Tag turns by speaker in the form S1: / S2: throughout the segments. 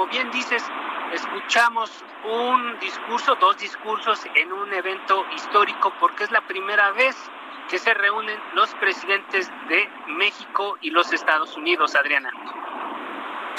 S1: Como bien dices, escuchamos un discurso, dos discursos en un evento histórico porque es la primera vez que se reúnen los presidentes de México y los Estados Unidos, Adriana.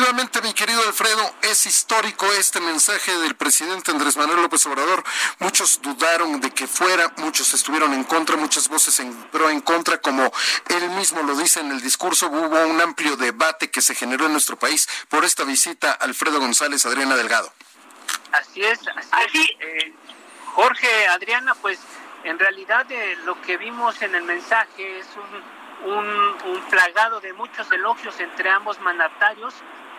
S2: Efectivamente, mi querido Alfredo, es histórico este mensaje del presidente Andrés Manuel López Obrador. Muchos dudaron de que fuera, muchos estuvieron en contra, muchas voces en pro en contra, como él mismo lo dice en el discurso. Hubo un amplio debate que se generó en nuestro país por esta visita Alfredo González, Adriana Delgado.
S1: Así es, así,
S3: Así.
S1: es. Eh, Jorge, Adriana, pues en realidad eh, lo que vimos en el mensaje es un, un, un plagado de muchos elogios entre ambos mandatarios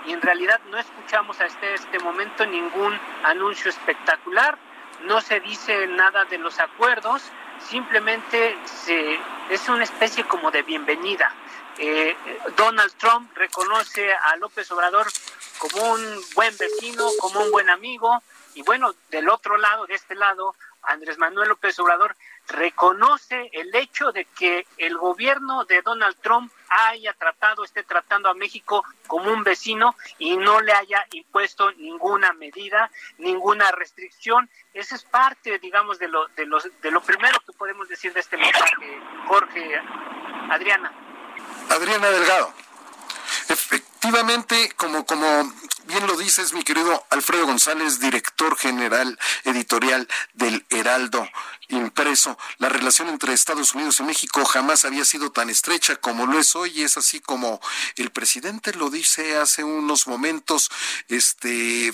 S1: y en realidad no escuchamos hasta este momento ningún anuncio espectacular, no se dice nada de los acuerdos, simplemente se, es una especie como de bienvenida. Eh, Donald Trump reconoce a López Obrador como un buen vecino, como un buen amigo, y bueno, del otro lado, de este lado, Andrés Manuel López Obrador reconoce el hecho de que el gobierno de Donald Trump haya tratado, esté tratando a México como un vecino y no le haya impuesto ninguna medida, ninguna restricción. Esa es parte, digamos, de lo, de los, de lo primero que podemos decir de este mensaje, Jorge, Adriana.
S2: Adriana Delgado. Efectivamente, como, como bien lo dices, mi querido Alfredo González, director general editorial del Heraldo impreso, la relación entre Estados Unidos y México jamás había sido tan estrecha como lo es hoy, y es así como el presidente lo dice hace unos momentos, este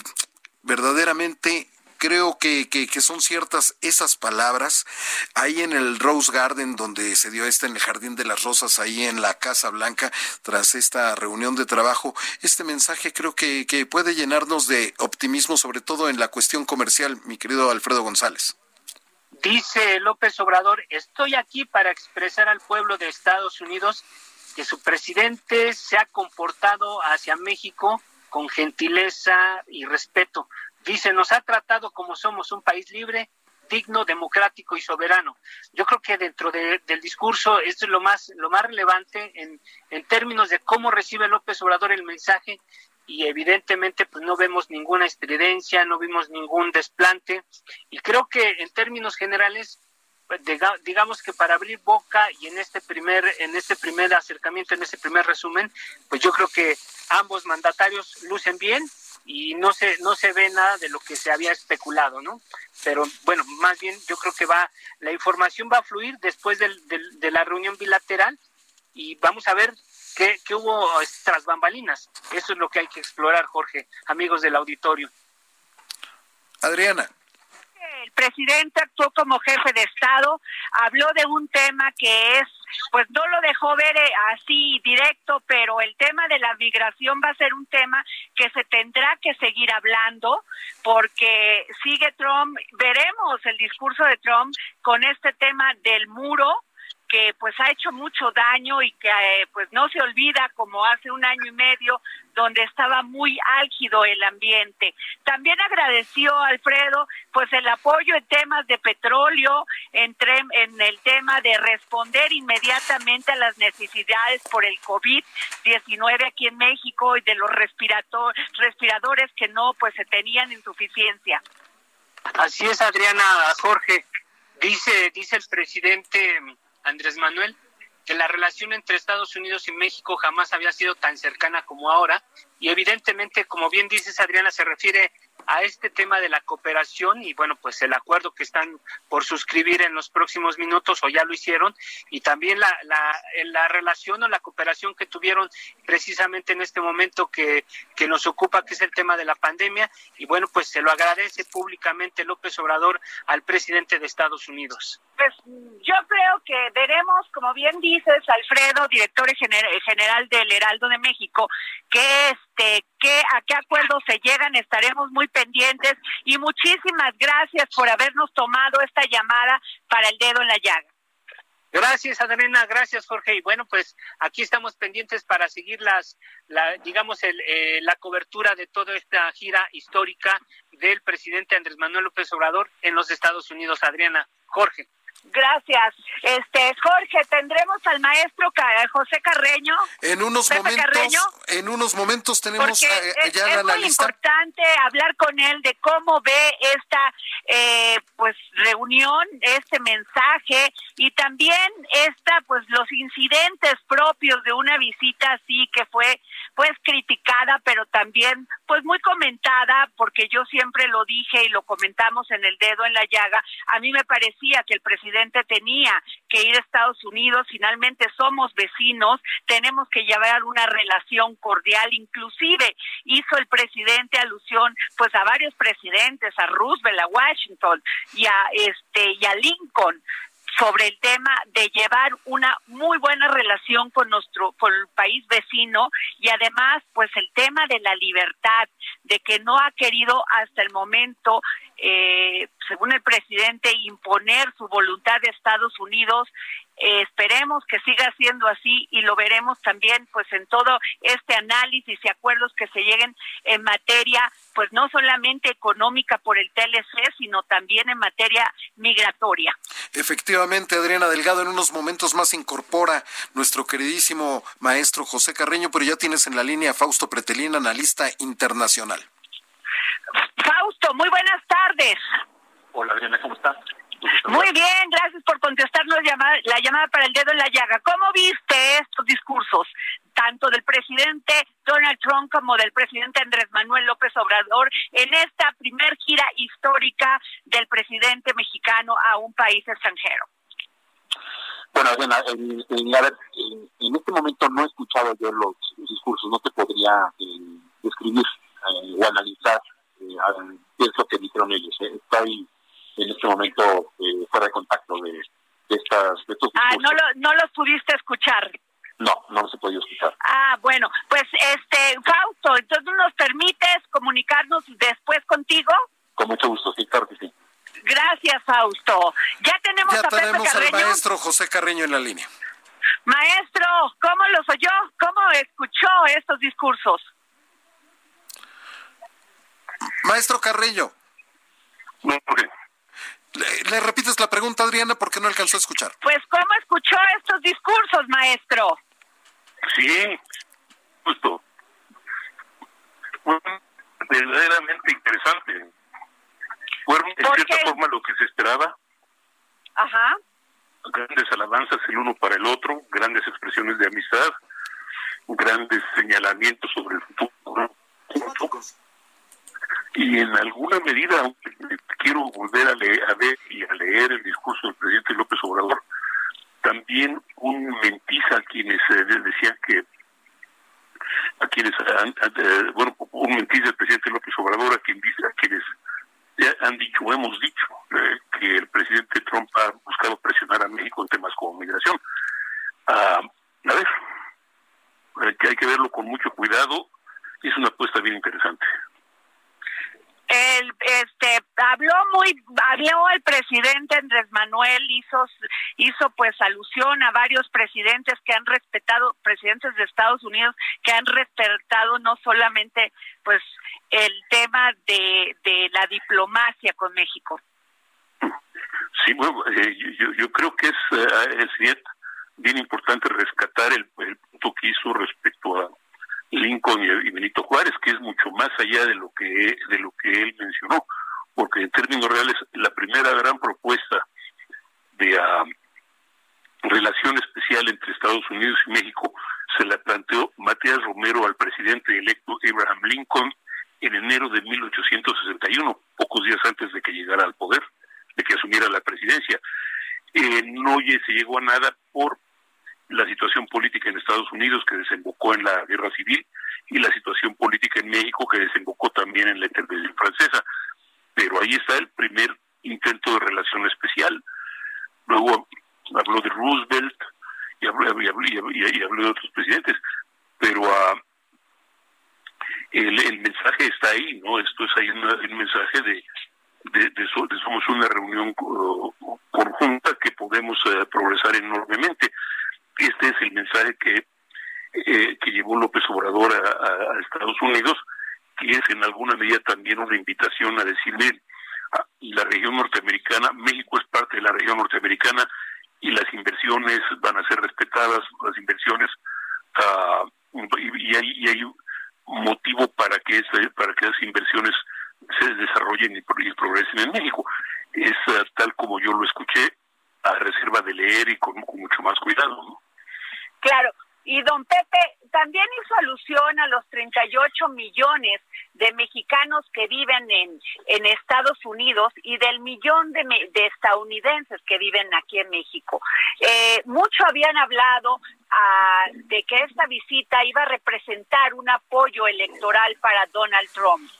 S2: verdaderamente creo que, que, que, son ciertas esas palabras. Ahí en el Rose Garden, donde se dio esta en el Jardín de las Rosas, ahí en la Casa Blanca, tras esta reunión de trabajo, este mensaje creo que, que puede llenarnos de optimismo, sobre todo en la cuestión comercial, mi querido Alfredo González.
S1: Dice López Obrador, estoy aquí para expresar al pueblo de Estados Unidos que su presidente se ha comportado hacia México con gentileza y respeto. Dice, nos ha tratado como somos un país libre, digno, democrático y soberano. Yo creo que dentro de, del discurso esto es lo más, lo más relevante en, en términos de cómo recibe López Obrador el mensaje y evidentemente pues no vemos ninguna estridencia, no vimos ningún desplante. Y creo que en términos generales pues, digamos que para abrir boca y en este primer en este primer acercamiento en este primer resumen pues yo creo que ambos mandatarios lucen bien y no se no se ve nada de lo que se había especulado no pero bueno más bien yo creo que va la información va a fluir después del, del, de la reunión bilateral y vamos a ver qué, qué hubo tras bambalinas. Eso es lo que hay que explorar Jorge amigos del auditorio.
S2: Adriana.
S3: El presidente actuó como jefe de Estado, habló de un tema que es, pues no lo dejó ver eh, así directo, pero el tema de la migración va a ser un tema que se tendrá que seguir hablando porque sigue Trump, veremos el discurso de Trump con este tema del muro que pues ha hecho mucho daño y que eh, pues no se olvida como hace un año y medio donde estaba muy álgido el ambiente. También agradeció Alfredo pues el apoyo en temas de petróleo, entre, en el tema de responder inmediatamente a las necesidades por el COVID-19 aquí en México y de los respiradores que no pues se tenían insuficiencia.
S1: Así es, Adriana Jorge. Dice dice el presidente Andrés Manuel, que la relación entre Estados Unidos y México jamás había sido tan cercana como ahora. Y evidentemente, como bien dices, Adriana, se refiere a este tema de la cooperación y bueno, pues el acuerdo que están por suscribir en los próximos minutos o ya lo hicieron y también la, la, la relación o la cooperación que tuvieron precisamente en este momento que, que nos ocupa, que es el tema de la pandemia y bueno, pues se lo agradece públicamente López Obrador al presidente de Estados Unidos.
S3: Pues yo creo que veremos, como bien dices, Alfredo, director general del Heraldo de México, que este, que a qué acuerdos se llegan, estaremos muy pendientes y muchísimas gracias por habernos tomado esta llamada para el dedo en la llaga.
S1: Gracias, Adriana, gracias, Jorge. Y bueno, pues aquí estamos pendientes para seguir las, la, digamos, el, eh, la cobertura de toda esta gira histórica del presidente Andrés Manuel López Obrador en los Estados Unidos. Adriana, Jorge.
S3: Gracias. Este Jorge, tendremos al maestro José Carreño.
S2: En unos momentos, en unos momentos tenemos
S3: eh, es, ya es muy importante hablar con él de cómo ve esta eh, pues reunión, este mensaje y también esta pues los incidentes propios de una visita así que fue pues criticada, pero también pues muy comentada, porque yo siempre lo dije y lo comentamos en el dedo en la llaga, a mí me parecía que el presidente tenía que ir a Estados Unidos, finalmente somos vecinos, tenemos que llevar una relación cordial, inclusive hizo el presidente alusión pues a varios presidentes, a Roosevelt, a Washington y a este y a Lincoln sobre el tema de llevar una muy buena relación con nuestro con el país vecino y además pues el tema de la libertad de que no ha querido hasta el momento eh, según el presidente imponer su voluntad de Estados Unidos eh, esperemos que siga siendo así y lo veremos también pues en todo este análisis y acuerdos que se lleguen en materia pues no solamente económica por el TLC sino también en materia migratoria.
S2: Efectivamente, Adriana Delgado en unos momentos más incorpora nuestro queridísimo maestro José Carreño, pero ya tienes en la línea a Fausto Pretelín, analista internacional.
S3: Fausto, muy buenas tardes.
S4: Hola Adriana, ¿cómo estás?
S3: Muy bien, gracias por contestarnos la llamada para el dedo en la llaga. ¿Cómo viste estos discursos, tanto del presidente Donald Trump como del presidente Andrés Manuel López Obrador, en esta primer gira histórica del presidente mexicano a un país extranjero?
S4: Bueno, en, en, este momento no he escuchado yo los, discursos, no te podría eh, describir eh, o analizar eh, que dijeron ellos. Estoy en este momento eh, fuera de contacto de, estas de estos
S3: Ah, no, lo, no los pudiste escuchar.
S4: No, no se podido escuchar.
S3: Ah, bueno, pues este, Fausto, entonces nos permites comunicarnos después contigo?
S4: Con mucho gusto, sí, claro que sí.
S3: Gracias, Fausto. Ya tenemos
S2: ya tenemos al maestro José Carreño en la línea.
S3: Maestro, ¿cómo los oyó? ¿Cómo escuchó estos discursos?
S2: Maestro Carreño. Le, repites la pregunta, Adriana, porque no alcanzó a escuchar.
S3: Pues, ¿cómo escuchó estos discursos, maestro?
S4: Sí, justo. Fueron verdaderamente interesante. Fueron, en cierta forma, lo que se esperaba.
S3: Ajá.
S4: Grandes alabanzas el uno para el otro, grandes expresiones de amistad, grandes señalamientos sobre el futuro y en alguna medida quiero volver a, leer, a ver y a leer el discurso del presidente López Obrador, también un mentiza a quienes eh, decían que a quienes eh, bueno un mentiza del presidente López Obrador a quien dice a quienes han dicho hemos dicho
S5: bien interesante
S3: el este habló muy habló el presidente Andrés Manuel hizo hizo pues alusión a varios presidentes que han respetado presidentes de Estados Unidos que han respetado no solamente pues el tema de, de la diplomacia con México
S5: sí bueno eh, yo, yo creo que es eh, es bien, bien importante rescatar el, el punto que hizo respecto a Lincoln y Benito Juárez, que es mucho más allá de lo que de lo que él mencionó, porque en términos reales la primera gran propuesta de ah, relación especial entre Estados Unidos y México se la planteó Matías Romero al presidente electo Abraham Lincoln en enero de 1861, pocos días antes de que llegara al poder, de que asumiera la presidencia. Eh, no se llegó a nada por la situación política en Estados Unidos que desembocó en la guerra civil y la situación política en México que desembocó también en la intervención francesa. Pero ahí está el primer intento de relación especial. Luego habló de Roosevelt y habló, y habló, de otros presidentes, pero uh, el, el, mensaje está ahí, ¿no? Esto es ahí un mensaje de, de, de, somos una reunión conjunta que podemos uh, progresar enormemente. Este es el mensaje que, eh, que llevó López Obrador a, Estados Unidos, que es en alguna medida también una invitación a decirle a la región norteamericana, México es parte de la región norteamericana y las inversiones van a ser respetadas, las inversiones, uh, y, hay, y hay motivo para que, para que esas inversiones se desarrollen y, progresen en México. Es uh, tal como yo lo escuché, a reserva de leer y con, con mucho más cuidado. ¿no?
S3: Claro, y don Pepe también hizo alusión a los 38 millones de mexicanos que viven en, en Estados Unidos y del millón de, de estadounidenses que viven aquí en México. Eh, mucho habían hablado ah, de que esta visita iba a representar un apoyo electoral para Donald Trump.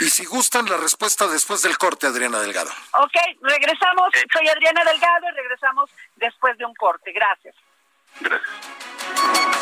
S2: Y si gustan la respuesta después del corte, Adriana Delgado.
S3: Ok, regresamos. Soy Adriana Delgado y regresamos después de un corte. Gracias.
S5: Gracias.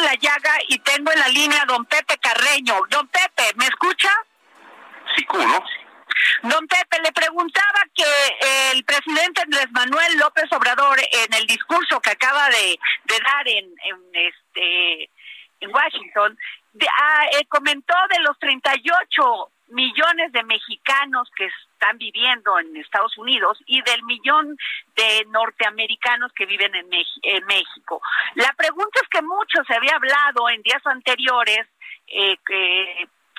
S3: La llaga y tengo en la línea a don Pepe Carreño. Don Pepe, ¿me escucha?
S5: Sí, ¿cómo no?
S3: Don Pepe, le preguntaba que el presidente Andrés Manuel López Obrador en el discurso que acaba de, dar en, este en Washington ah, eh, comentó de los 38 millones de mexicanos que están viviendo en Estados Unidos y del millón de norteamericanos que viven en, México. La pregunta es que mucho se había hablado en días anteriores, eh,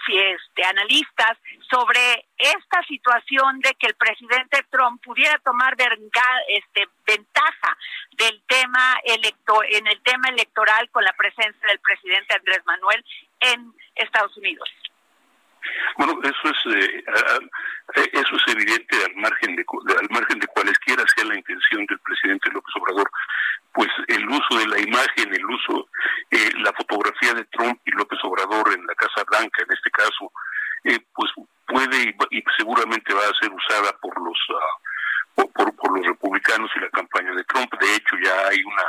S3: este, analistas, sobre esta situación de que el presidente Trump pudiera tomar este, ventaja del tema electo en el tema electoral con la presencia del presidente Andrés Manuel en Estados Unidos.
S5: Bueno, eso es eh, eso es evidente al margen de al margen de cualesquiera sea la intención del presidente López Obrador, pues el uso de la imagen, el uso eh, la fotografía de Trump y López Obrador en la Casa Blanca, en este caso, eh, pues puede y, seguramente va a ser usada por los uh, por, por los republicanos y la campaña de Trump. De hecho, ya hay una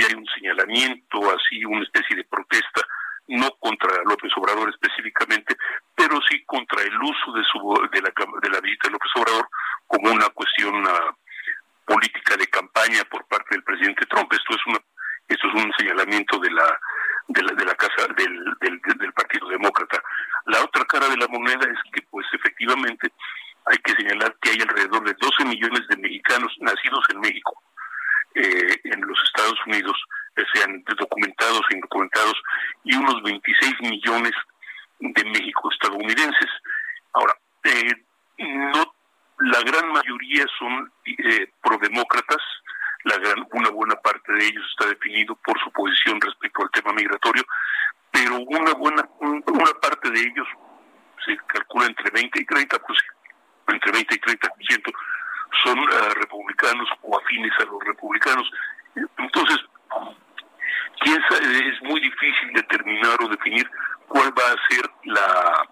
S5: ya hay un señalamiento, así una especie de protesta no contra López Obrador específicamente, pero sí contra el uso de su de la de la visita de López Obrador como una cuestión una política de campaña por parte del presidente Trump. Esto es una esto es un señalamiento de la de la, de la casa del, del, del Partido Demócrata. La otra cara de la moneda es que pues efectivamente hay que señalar que hay alrededor de 12 millones de mexicanos nacidos en México, Unidos, sean documentados e indocumentados, y unos 26 millones de México estadounidenses. Ahora, eh, no, la gran mayoría son eh, prodemócratas, la gran, una buena parte de ellos está definido por su posición respecto al tema migratorio, pero una buena una parte de ellos se calcula entre 20 y 30 pues, entre 20 y 30 son uh, republicanos o afines a los republicanos. Entonces, ¿quién sabe? es muy difícil determinar o definir cuál va a ser la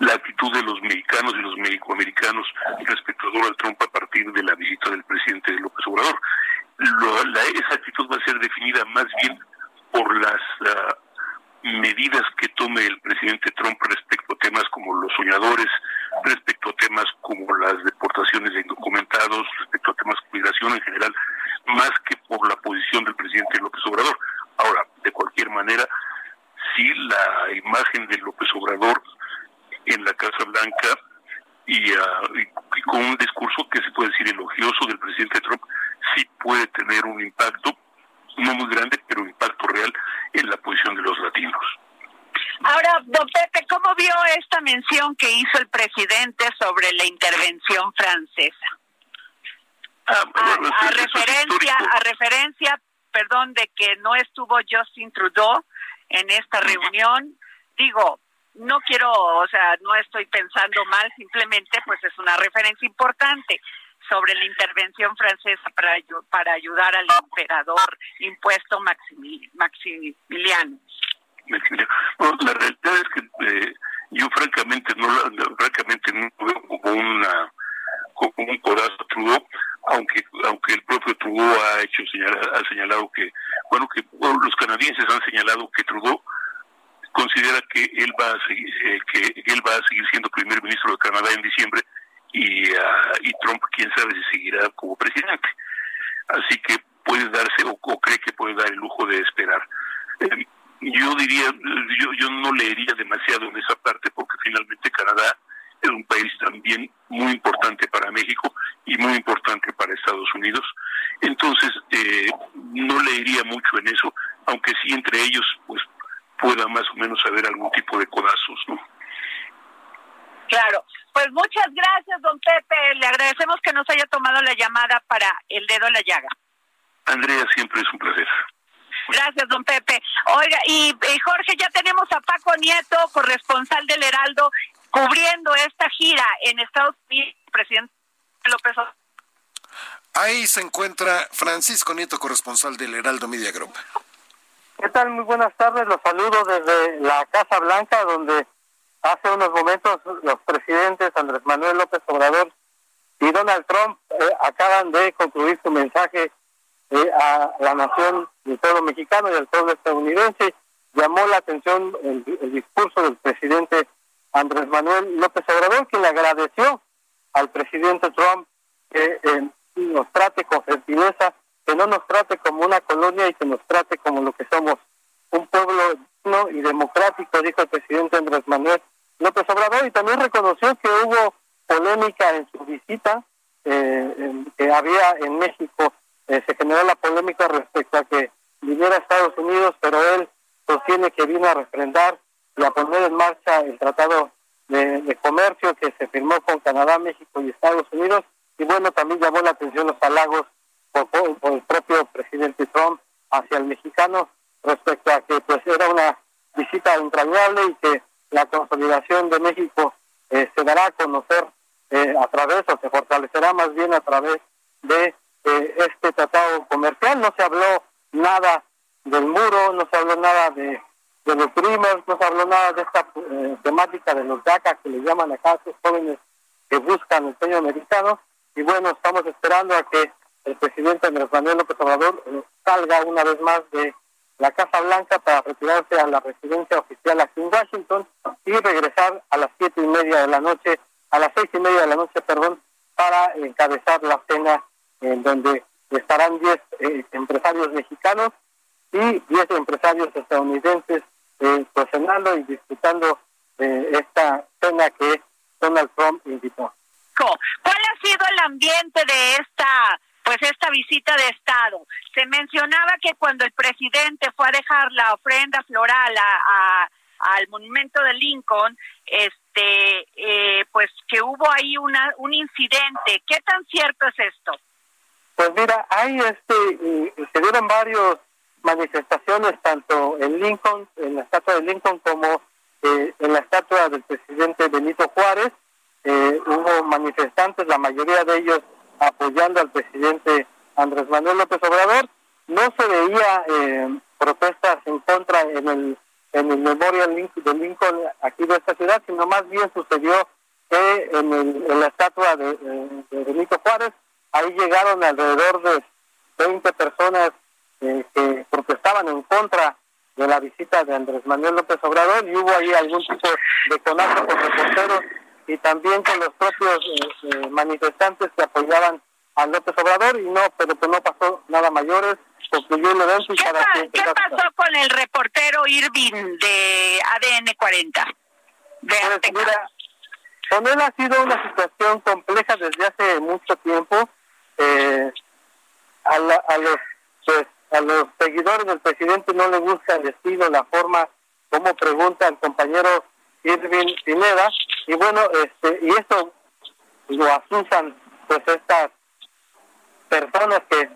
S5: la actitud de los mexicanos y los mexicoamericanos respecto a Donald Trump a partir de la visita del presidente López Obrador. la, esa actitud va a ser definida más bien por las uh, medidas que tome el presidente Trump respecto a temas como los soñadores, respecto a temas como las deportaciones de indocumentados, respecto a temas de migración en general, más que por la posición del presidente López Obrador. Ahora, de cualquier manera, si la imagen de López Obrador en la Casa Blanca y, ah, y con un discurso que se puede decir elogioso del presidente Trump, sí puede tener un impacto no muy grande, pero impacto real en la posición de los latinos.
S3: Ahora, don Pepe, ¿cómo vio esta mención que hizo el presidente sobre la intervención francesa? Ah, a, referencia, a referencia, perdón, de que no estuvo Justin Trudeau en esta reunión. Digo, no quiero, o sea, no estoy pensando mal, simplemente pues es una referencia importante sobre la intervención francesa para, para ayudar al emperador impuesto Maximiliano.
S5: Bueno, la realidad es que eh, yo francamente no, francamente no veo como una como un codazo Trudeau, aunque aunque el propio Trudeau ha hecho ha señalado que bueno que los canadienses han señalado que Trudeau considera que él va a seguir eh, que él va a seguir siendo primer ministro de Canadá en diciembre y, uh, y Trump quién sabe si seguirá como presidente. Así que puede darse o, cree que puede dar el lujo de esperar. Eh, yo diría, yo, yo no leería demasiado en esa parte porque finalmente Canadá es un país también muy importante para México y muy importante para Estados Unidos. Entonces, eh, no leería mucho en eso, aunque sí entre ellos pues pueda más o menos haber algún tipo de codazos, ¿no?
S3: Claro. Pues muchas gracias, don Pepe. Le agradecemos que nos haya tomado la llamada para el dedo en la llaga.
S5: Andrea, siempre es un placer.
S3: Gracias, don Pepe. Oiga, y, Jorge, ya tenemos a Paco Nieto, corresponsal del Heraldo, cubriendo esta gira en Estados Unidos, presidente López Obrador.
S2: Ahí se encuentra Francisco Nieto, corresponsal del Heraldo Media Group.
S6: ¿Qué tal? Muy buenas tardes. Los saludo desde la Casa Blanca, donde Hace unos momentos los presidentes Andrés Manuel López Obrador y Donald Trump eh, acaban de concluir su mensaje eh, a la nación del pueblo mexicano y al pueblo estadounidense. Llamó la atención el, discurso del presidente Andrés Manuel López Obrador, quien le agradeció al presidente Trump que eh, nos trate con gentileza, que no nos trate como una colonia y que nos trate como lo que somos, un pueblo digno y democrático, dijo el presidente Andrés Manuel López Obrador y también reconoció que hubo polémica en su visita eh, que había en México. Eh, se generó la polémica respecto a que viniera a Estados Unidos, pero él sostiene que vino a refrendar y a poner en marcha el tratado de, comercio que se firmó con Canadá, México y Estados Unidos. Y bueno, también llamó la atención los halagos por, el propio presidente Trump hacia el mexicano respecto a que pues era una visita entrañable y que la consolidación de México eh, se dará a conocer eh, a través, o se fortalecerá más bien a través de eh, este tratado comercial. No se habló nada del muro, no se habló nada de, de los primos, no se habló nada de esta temática de los DACA que le llaman acá a estos jóvenes que buscan el sueño americano. Y bueno, estamos esperando a que el presidente Andrés Manuel López Obrador salga una vez más de la Casa Blanca para retirarse a la residencia oficial aquí en Washington y regresar a las siete y media de la noche, a las seis y media de la noche, perdón, para encabezar la cena en donde estarán diez eh, empresarios mexicanos y diez empresarios estadounidenses eh, y disfrutando de esta cena que Donald Trump invitó.
S3: ¿Cuál ha sido el ambiente de esta pues esta visita de Estado. Se mencionaba que cuando el presidente fue a dejar la ofrenda floral a, al monumento de Lincoln, este, eh, pues que hubo ahí una, un incidente. ¿Qué tan cierto es esto?
S6: Pues mira, hay este, se dieron varios manifestaciones tanto en Lincoln, en la estatua de Lincoln, como eh, en la estatua del presidente Benito Juárez. Eh, hubo manifestantes, la mayoría de ellos apoyando al presidente Andrés Manuel López Obrador. No se veía eh, protestas en contra en el en el Memorial de Lincoln aquí de esta ciudad, sino más bien sucedió que en, en la estatua de, de Benito Juárez, ahí llegaron alrededor de 20 personas eh, que protestaban en contra de la visita de Andrés Manuel López Obrador y hubo ahí algún tipo de conato con reporteros y también con los propios eh, eh, manifestantes que apoyaban a López Obrador y no, pero pues no pasó nada mayores, concluyó el evento y
S3: ¿Qué,
S6: cada quien...
S3: ¿qué pasó con el reportero Irving de ADN 40? De
S6: pues mira, con él ha sido una situación compleja desde hace mucho tiempo. Eh, a, a los pues a los seguidores del presidente no le gusta el estilo, la forma como pregunta el compañero Irving Pineda y bueno, este y esto lo asusan pues estas personas que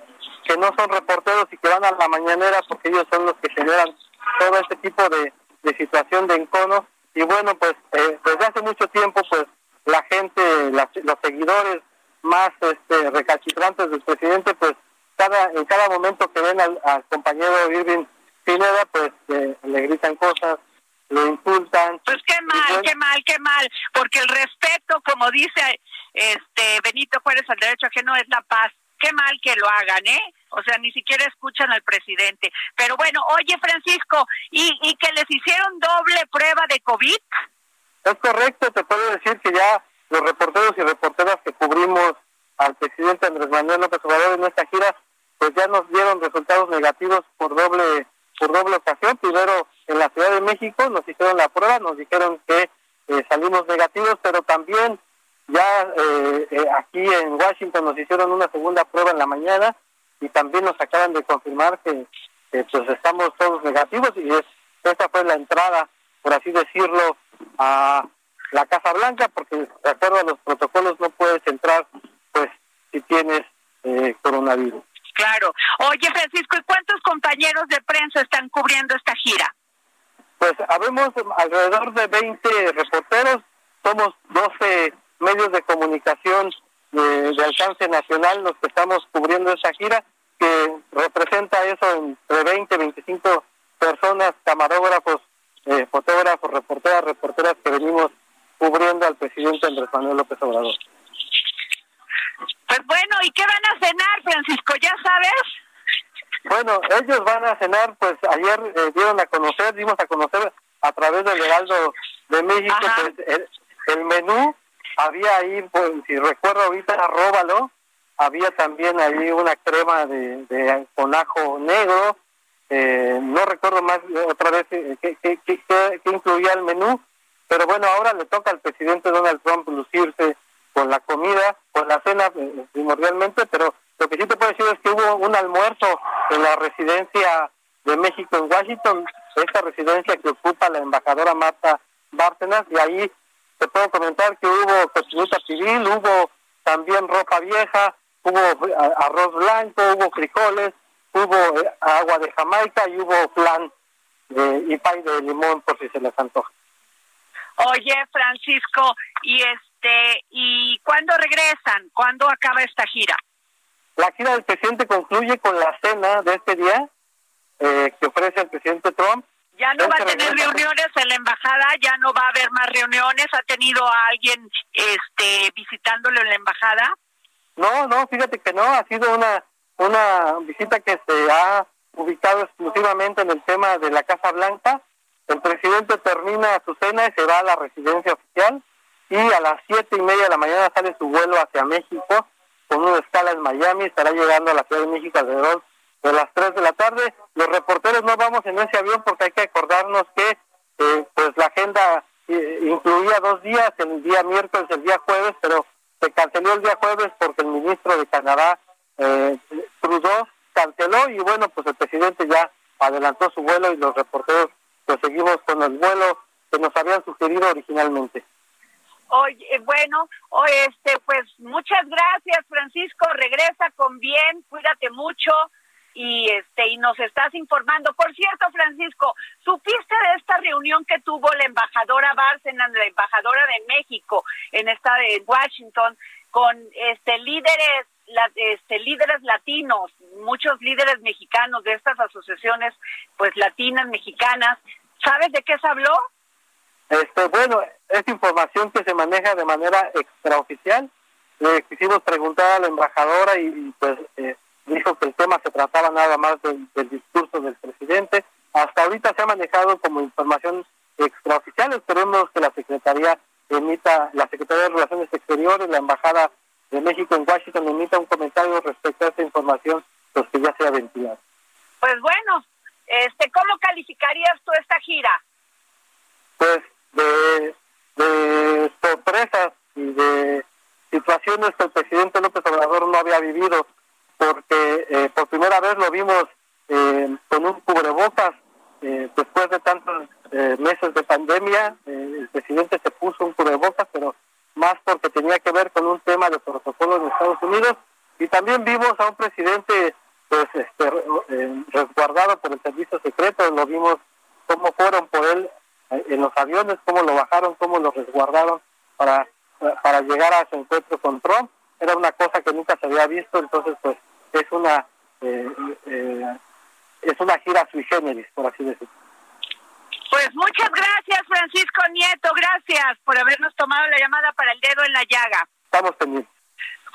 S6: que no son reporteros y que van a la mañanera porque ellos son los que generan todo este tipo de, de situación de encono. Y bueno pues eh, desde hace mucho tiempo pues la gente los seguidores más este recalcitrantes del presidente pues cada en cada momento que ven al, compañero Irving Pineda, pues eh, le gritan cosas, lo insultan.
S3: Pues qué mal, qué mal, qué mal, porque el respeto, como dice este Benito Juárez al derecho ajeno, es la paz. Qué mal que lo hagan, ¿eh? O sea, ni siquiera escuchan al presidente. Pero bueno, oye, Francisco, ¿y, y que les hicieron doble prueba de COVID?
S6: Es correcto, te puedo decir que ya los reporteros y reporteras que cubrimos al presidente Andrés Manuel López Obrador en esta gira, pues ya nos dieron resultados negativos por doble por doble ocasión. Primero en la Ciudad de México nos hicieron la prueba, nos dijeron que eh, salimos negativos, pero también ya eh, eh, aquí en Washington nos hicieron una segunda prueba en la mañana y también nos acaban de confirmar que pues estamos todos negativos y es, esta fue la entrada, por así decirlo, a la Casa Blanca, porque de acuerdo a los protocolos no puedes entrar pues si tienes eh, coronavirus.
S3: Claro. Oye, Francisco, ¿y cuántos compañeros de prensa están cubriendo esta gira?
S6: Pues habemos alrededor de 20 reporteros, somos 12 medios de comunicación de, alcance nacional los que estamos cubriendo esta gira, que representa eso entre 20 y 25 personas, camarógrafos, eh, fotógrafos, reporteras, reporteras que venimos cubriendo al presidente Andrés Manuel López Obrador.
S3: Pues bueno, ¿y qué van a cenar, Francisco? ¿Ya sabes?
S6: Bueno, ellos van a cenar, pues ayer eh, dieron a conocer, dimos a conocer a través del Heraldo de México, pues, el, menú, había ahí, pues, si recuerdo ahorita, róbalo, había también ahí una crema de, de con ajo negro, eh, no recuerdo más otra vez eh, qué, qué, qué, qué incluía el menú, pero bueno, ahora le toca al presidente Donald Trump lucirse con la comida, con la cena eh, primordialmente, pero lo que sí te puedo decir es que hubo un almuerzo en la residencia de México en Washington, esta residencia que ocupa la embajadora Marta Bárcenas, y ahí te puedo comentar que hubo cochinita civil, hubo también ropa vieja, hubo arroz blanco, hubo frijoles, hubo eh, agua de Jamaica y hubo flan y pay de limón por si se les antoja.
S3: Oye, Francisco, y es este, ¿Y cuándo regresan? ¿Cuándo acaba esta gira?
S6: La gira del presidente concluye con la cena de este día eh, que ofrece el presidente Trump.
S3: Ya no va a tener reuniones en la embajada, ya no va a haber más reuniones. ¿Ha tenido a alguien este, visitándolo en la embajada?
S6: No, no, fíjate que no, ha sido una, una visita que se ha ubicado exclusivamente en el tema de la Casa Blanca. El presidente termina su cena y se va a la residencia oficial y a las siete y media de la mañana sale su vuelo hacia México con una escala en Miami, estará llegando a la Ciudad de México alrededor de las tres de la tarde. Los reporteros no vamos en ese avión porque hay que acordarnos que eh, pues la agenda eh, incluía dos días, el día miércoles, el día jueves, pero se canceló el día jueves porque el ministro de Canadá eh, Trudeau canceló y bueno, pues el presidente ya adelantó su vuelo y los reporteros pues seguimos con el vuelo que nos habían sugerido originalmente.
S3: Oye, eh, bueno, o este, pues muchas gracias, Francisco. Regresa con bien, cuídate mucho y este y nos estás informando. Por cierto, Francisco, ¿supiste de esta reunión que tuvo la embajadora Bárcenas, la embajadora de México en esta de Washington con este líderes este, líderes latinos, muchos líderes mexicanos de estas asociaciones, pues latinas, mexicanas. ¿Sabes de qué se habló?
S6: Este, bueno, es información que se maneja de manera extraoficial. Le quisimos preguntar a la embajadora y, pues eh, dijo que el tema se trataba nada más del, discurso del presidente. Hasta ahorita se ha manejado como información extraoficial. Esperemos que la Secretaría emita, la Secretaría de Relaciones Exteriores, la Embajada de México en Washington emita un comentario respecto a esta información, pues que ya sea ventilada.
S3: Pues bueno, este, ¿cómo calificarías tú esta gira?
S6: Pues de, de sorpresas y de situaciones que el presidente López Obrador no había vivido, porque eh, por primera vez lo vimos eh, con un cubrebocas eh, después de tantos meses de pandemia, el presidente se puso un cubrebocas, pero más porque tenía que ver con un tema de protocolo en Estados Unidos. Y también vimos a un presidente pues este, resguardado por el servicio secreto, lo vimos cómo fueron por él en los aviones, cómo lo bajaron, cómo lo resguardaron para, para llegar a su encuentro con Trump. Era una cosa que nunca se había visto, entonces pues es una eh, eh, es una gira sui generis, por así decirlo.
S3: Pues muchas gracias, Francisco Nieto, gracias por habernos tomado la llamada para el dedo en la llaga.
S6: Estamos pendientes.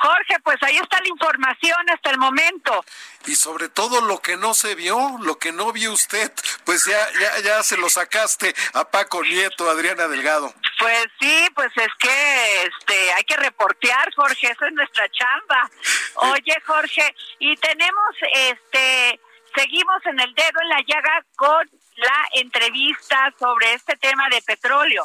S3: Jorge, pues ahí está la información hasta el momento.
S2: Y sobre todo lo que no se vio, lo que no vio usted, pues ya, ya, ya se lo sacaste a Paco Nieto, Adriana Delgado.
S3: Pues sí, pues es que este hay que reportear, Jorge, eso es nuestra chamba. Oye, Jorge, y tenemos este seguimos en el dedo en la llaga con la entrevista sobre este tema de petróleo.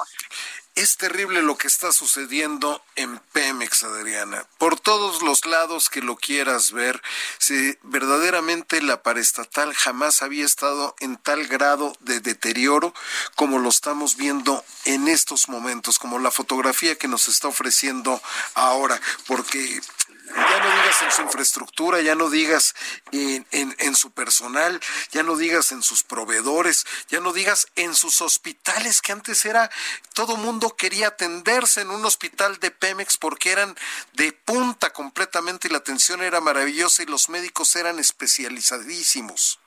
S2: Es terrible lo que está sucediendo en Pemex, Adriana. Por todos los lados que lo quieras ver, si verdaderamente la paraestatal jamás había estado en tal grado de deterioro como lo estamos viendo en estos momentos, como la fotografía que nos está ofreciendo ahora, porque ya no digas en su infraestructura, ya no digas en, en, su personal, ya no digas en sus proveedores, ya no digas en sus hospitales, que antes era, todo mundo quería atenderse en un hospital de Pemex porque eran de punta completamente y la atención era maravillosa y los médicos eran especializadísimos.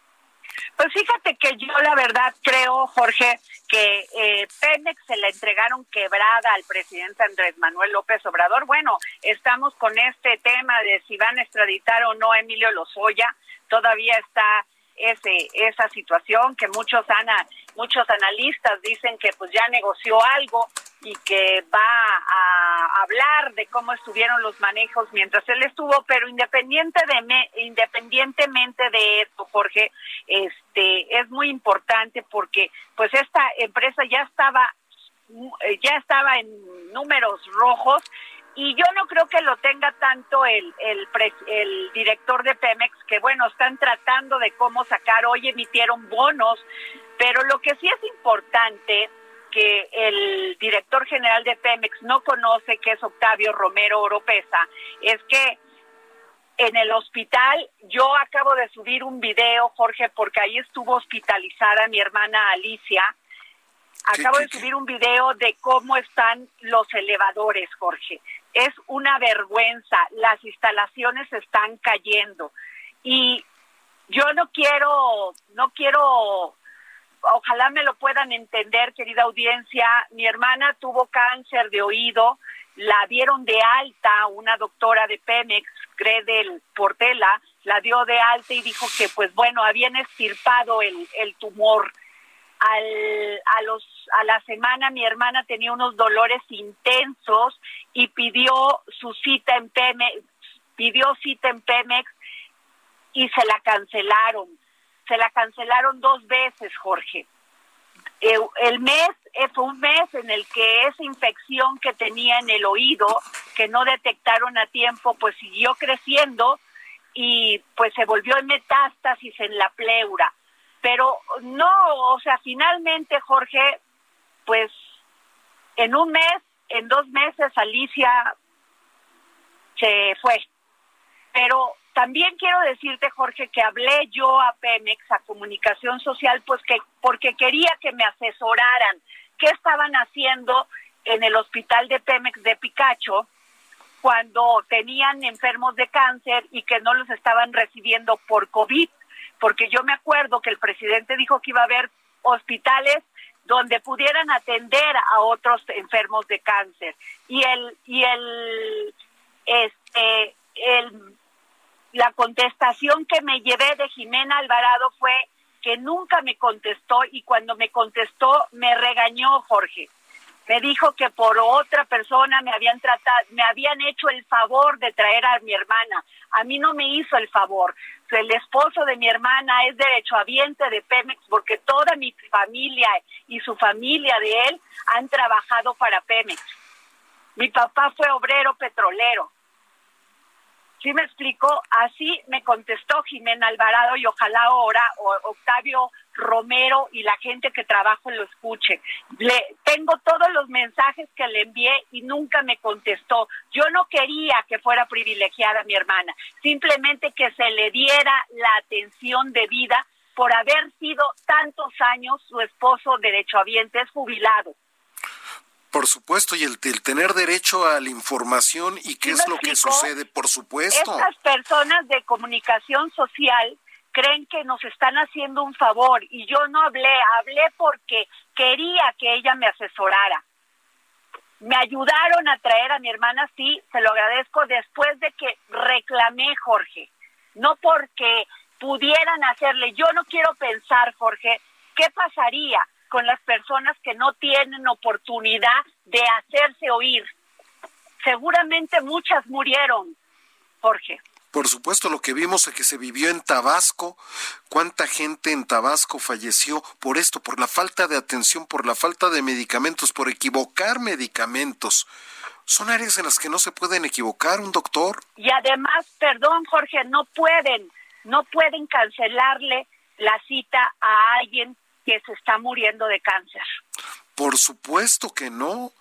S3: Pues fíjate que yo la verdad creo, Jorge, que eh, Pemex se la entregaron quebrada al presidente Andrés Manuel López Obrador. Bueno, estamos con este tema de si van a extraditar o no Emilio Lozoya. Todavía está ese esa situación que muchos ana, muchos analistas dicen que pues ya negoció algo y que va a hablar de cómo estuvieron los manejos mientras él estuvo, pero independiente de independientemente de esto, Jorge, este es muy importante porque pues esta empresa ya estaba ya estaba en números rojos y yo no creo que lo tenga tanto el, el, el director de Pemex, que bueno, están tratando de cómo sacar, hoy emitieron bonos, pero lo que sí es importante que el director general de Pemex no conoce, que es Octavio Romero Oropesa, es que en el hospital, yo acabo de subir un video, Jorge, porque ahí estuvo hospitalizada mi hermana Alicia. Acabo de subir un video de cómo están los elevadores, Jorge. Es una vergüenza, las instalaciones están cayendo. Y yo no quiero, no quiero, ojalá me lo puedan entender, querida audiencia, mi hermana tuvo cáncer de oído, la dieron de alta, una doctora de Pemex, Gredel Portela, la dio de alta y dijo que pues bueno, habían estirpado el, el tumor al, a, los, a la semana mi hermana tenía unos dolores intensos y pidió su cita en Pemex, pidió cita en Pemex y se la cancelaron. Se la cancelaron dos veces, Jorge. Eh, el mes eh, fue un mes en el que esa infección que tenía en el oído, que no detectaron a tiempo, pues siguió creciendo y pues se volvió en metástasis en la pleura. Pero no, o sea, finalmente, Jorge, pues en un mes, en dos meses, Alicia se fue. Pero también quiero decirte, Jorge, que hablé yo a Pemex, a Comunicación Social, pues que porque quería que me asesoraran. Qué estaban haciendo en el hospital de Pemex de Picacho cuando tenían enfermos de cáncer y que no los estaban recibiendo por COVID, porque yo me acuerdo que el presidente dijo que iba a haber hospitales donde pudieran atender a otros enfermos de cáncer. Y el y el este el la contestación que me llevé de Jimena Alvarado fue que nunca me contestó y cuando me contestó me regañó Jorge me dijo que por otra persona me habían tratado, me habían hecho el favor de traer a mi hermana. A mí no me hizo el favor. El esposo de mi hermana es derechohabiente de Pemex porque toda mi familia y su familia de él han trabajado para Pemex. Mi papá fue obrero petrolero. ¿Sí me explico? Así me contestó Jimena Alvarado y ojalá ahora Octavio Romero y la gente que trabajo lo escuche. Le tengo todos los mensajes que le envié y nunca me contestó. Yo no quería que fuera privilegiada mi hermana, simplemente que se le diera la atención debida por haber sido tantos años su esposo derechohabiente, es jubilado.
S2: Por supuesto, y el, tener derecho a la información y qué es lo que sucede, por supuesto.
S3: Estas personas de comunicación social creen que nos están haciendo un favor y yo no hablé, hablé porque quería que ella me asesorara. Me ayudaron a traer a mi hermana, sí, se lo agradezco después de que reclamé, Jorge, no porque pudieran hacerle. Yo no quiero pensar, Jorge, qué pasaría con las personas que no tienen oportunidad de hacerse oír. Seguramente muchas murieron, Jorge.
S2: Por supuesto, lo que vimos es que se vivió en Tabasco, cuánta gente en Tabasco falleció por esto, por la falta de atención, por la falta de medicamentos, por equivocar medicamentos. Son áreas en las que no se pueden equivocar un doctor.
S3: Y además, perdón Jorge, no pueden, no pueden cancelarle la cita a alguien que se está muriendo de cáncer.
S2: Por supuesto que no.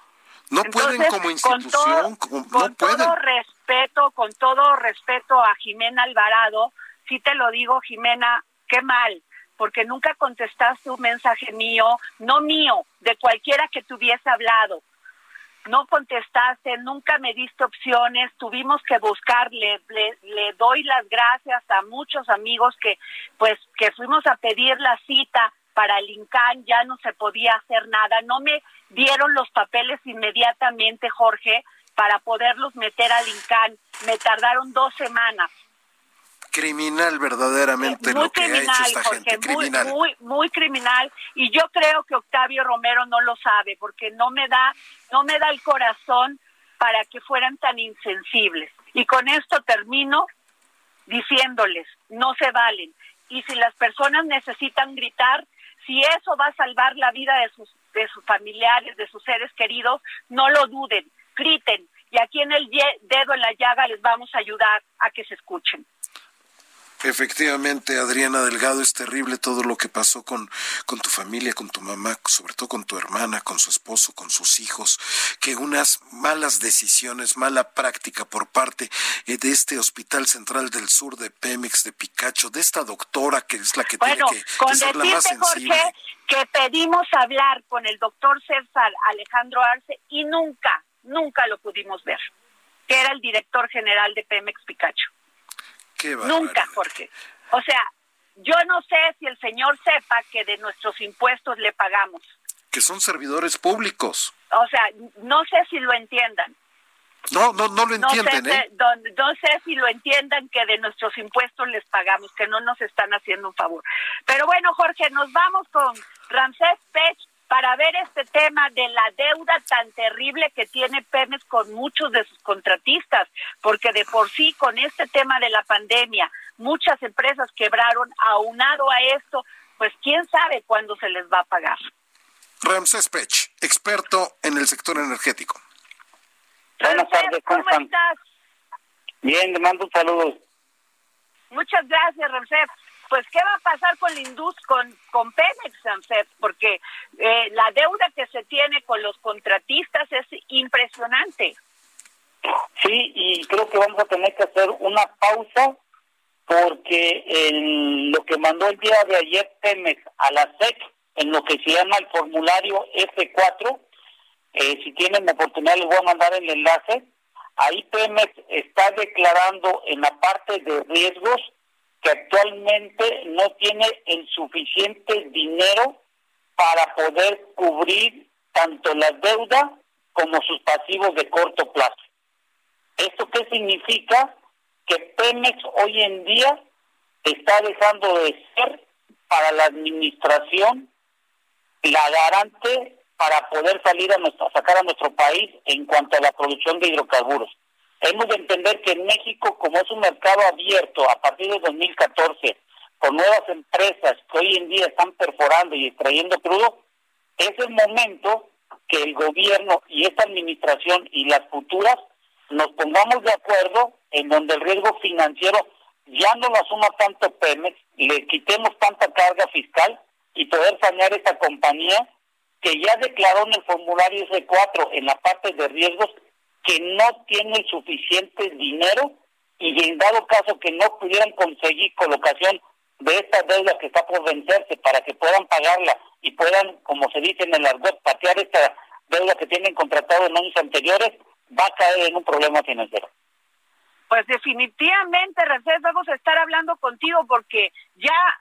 S2: No pueden como institución,
S3: con todo, respeto, con todo respeto a Jimena Alvarado, sí te lo digo, Jimena, qué mal, porque nunca contestaste un mensaje mío, no mío, de cualquiera que te hubiese hablado. No contestaste, nunca me diste opciones, tuvimos que buscarle, le, le doy las gracias a muchos amigos que pues que fuimos a pedir la cita para el INCAN ya no se podía hacer nada. No me dieron los papeles inmediatamente, Jorge, para poderlos meter al INCAN. Me tardaron dos semanas.
S2: Criminal verdaderamente lo que ha hecho esta gente. Criminal.
S3: Muy, muy criminal. Y yo creo que Octavio Romero no lo sabe, porque no me da, no me da el corazón para que fueran tan insensibles. Y con esto termino diciéndoles, no se valen. Y si las personas necesitan gritar, si eso va a salvar la vida de sus, de sus familiares, de sus seres queridos, no lo duden, griten. Y aquí en el dedo en la llaga les vamos a ayudar a que se escuchen.
S2: Efectivamente, Adriana Delgado, es terrible todo lo que pasó con, con tu familia, con tu mamá, sobre todo con tu hermana, con su esposo, con sus hijos, que unas malas decisiones, mala práctica por parte eh, de este Hospital Central del Sur de Pemex, de Picacho, de esta doctora que es la que tiene que, ser la más sensible. Jorge,
S3: que pedimos hablar con el doctor César Alejandro Arce y nunca, nunca lo pudimos ver, que era el director general de Pemex Picacho. Nunca, Jorge. O sea, yo no sé si el señor sepa que de nuestros impuestos le pagamos.
S2: Que son servidores públicos.
S3: O sea, no sé si lo entiendan.
S2: No, no, no lo entienden, ¿eh?
S3: No, sé si lo entiendan que de nuestros impuestos les pagamos, que no nos están haciendo un favor. Pero bueno, Jorge, nos vamos con Ramsés Pech para ver este tema de la deuda tan terrible que tiene Pemex con muchos de sus contratistas, porque de por sí con este tema de la pandemia muchas empresas quebraron, aunado a esto, pues quién sabe cuándo se les va a pagar.
S2: Ramsés Pech, experto en el sector energético.
S6: Buenas tardes, ¿cómo, estás? Bien, le mando saludos.
S3: Muchas gracias, Ramsef. Pues, ¿qué va a pasar con industria, con, con Pemex, Ramsef? Porque eh, la deuda que se tiene con los contratistas es impresionante.
S7: Sí, y creo que vamos a tener que hacer una pausa porque en lo que mandó el día de ayer Pemex a la SEC, en lo que se llama el formulario F4, eh, si tienen oportunidad les voy a mandar el enlace, ahí Pemex está declarando en la parte de riesgos que actualmente no tiene el suficiente dinero para poder cubrir tanto la deuda como sus pasivos de corto plazo. ¿Esto qué significa? Que Pemex hoy en día está dejando de ser para la administración la garante para poder salir a, nuestra, sacar a nuestro país en cuanto a la producción de hidrocarburos. Hemos de entender que en México, como es un mercado abierto a partir de 2014, con nuevas empresas que hoy en día están perforando y extrayendo crudo, es el momento que el gobierno y esta administración y las futuras nos pongamos de acuerdo en donde el riesgo financiero ya no lo asuma tanto Pemex, le quitemos tanta carga fiscal y poder sanear esta compañía que ya declaró en el formulario C4 en la parte de riesgos que no tiene suficiente dinero y en dado caso que no pudieran conseguir colocación de esta deuda que está por vencerse para que puedan pagarla y puedan, como se dice en el argot, patear esta deuda que tienen contratado en años anteriores, va a caer en un problema financiero.
S3: Pues definitivamente, Rafael, vamos a estar hablando contigo porque ya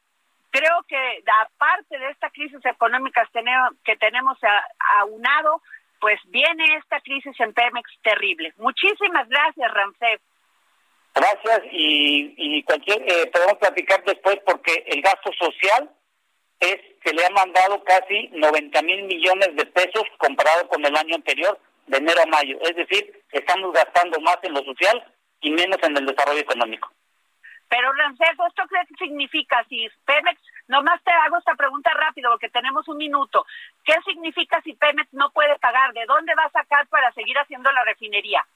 S3: creo que aparte de esta crisis económica que tenemos aunado, pues viene esta crisis en Pemex terrible. Muchísimas gracias, Ramsey.
S7: Gracias y, y cualquier, eh, podemos platicar después porque el gasto social es que le ha mandado casi 90 mil millones de pesos comparado con el año anterior, de enero a mayo. Es decir, estamos gastando más en lo social y menos en el desarrollo económico.
S3: Pero Rancés, ¿esto qué significa? Si Pemex, nomás te hago esta pregunta rápido porque tenemos un minuto. ¿Qué significa si Pemex no puede pagar? ¿De dónde va a sacar para seguir haciendo la refinería?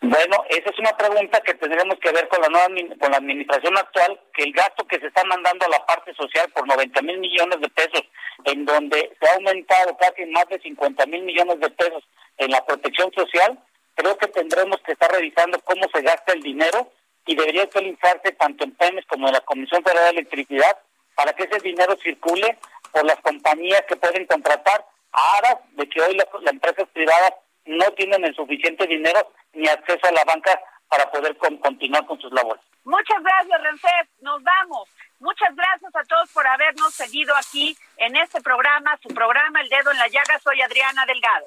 S7: Bueno, esa es una pregunta que tendremos que ver con la nueva con la administración actual, que el gasto que se está mandando a la parte social por 90 mil millones de pesos, en donde se ha aumentado casi más de 50 mil millones de pesos en la protección social, creo que tendremos que estar revisando cómo se gasta el dinero y debería actualizarse tanto en PEMES como en la Comisión Federal de Electricidad para que ese dinero circule por las compañías que pueden contratar a aras de que hoy las, empresas privadas no tienen el suficiente dinero ni acceso a la banca para poder continuar con sus labores.
S3: Muchas gracias, Rencep. Nos vamos. Muchas gracias a todos por habernos seguido aquí en este programa, su programa El Dedo en la Llaga. Soy Adriana Delgado.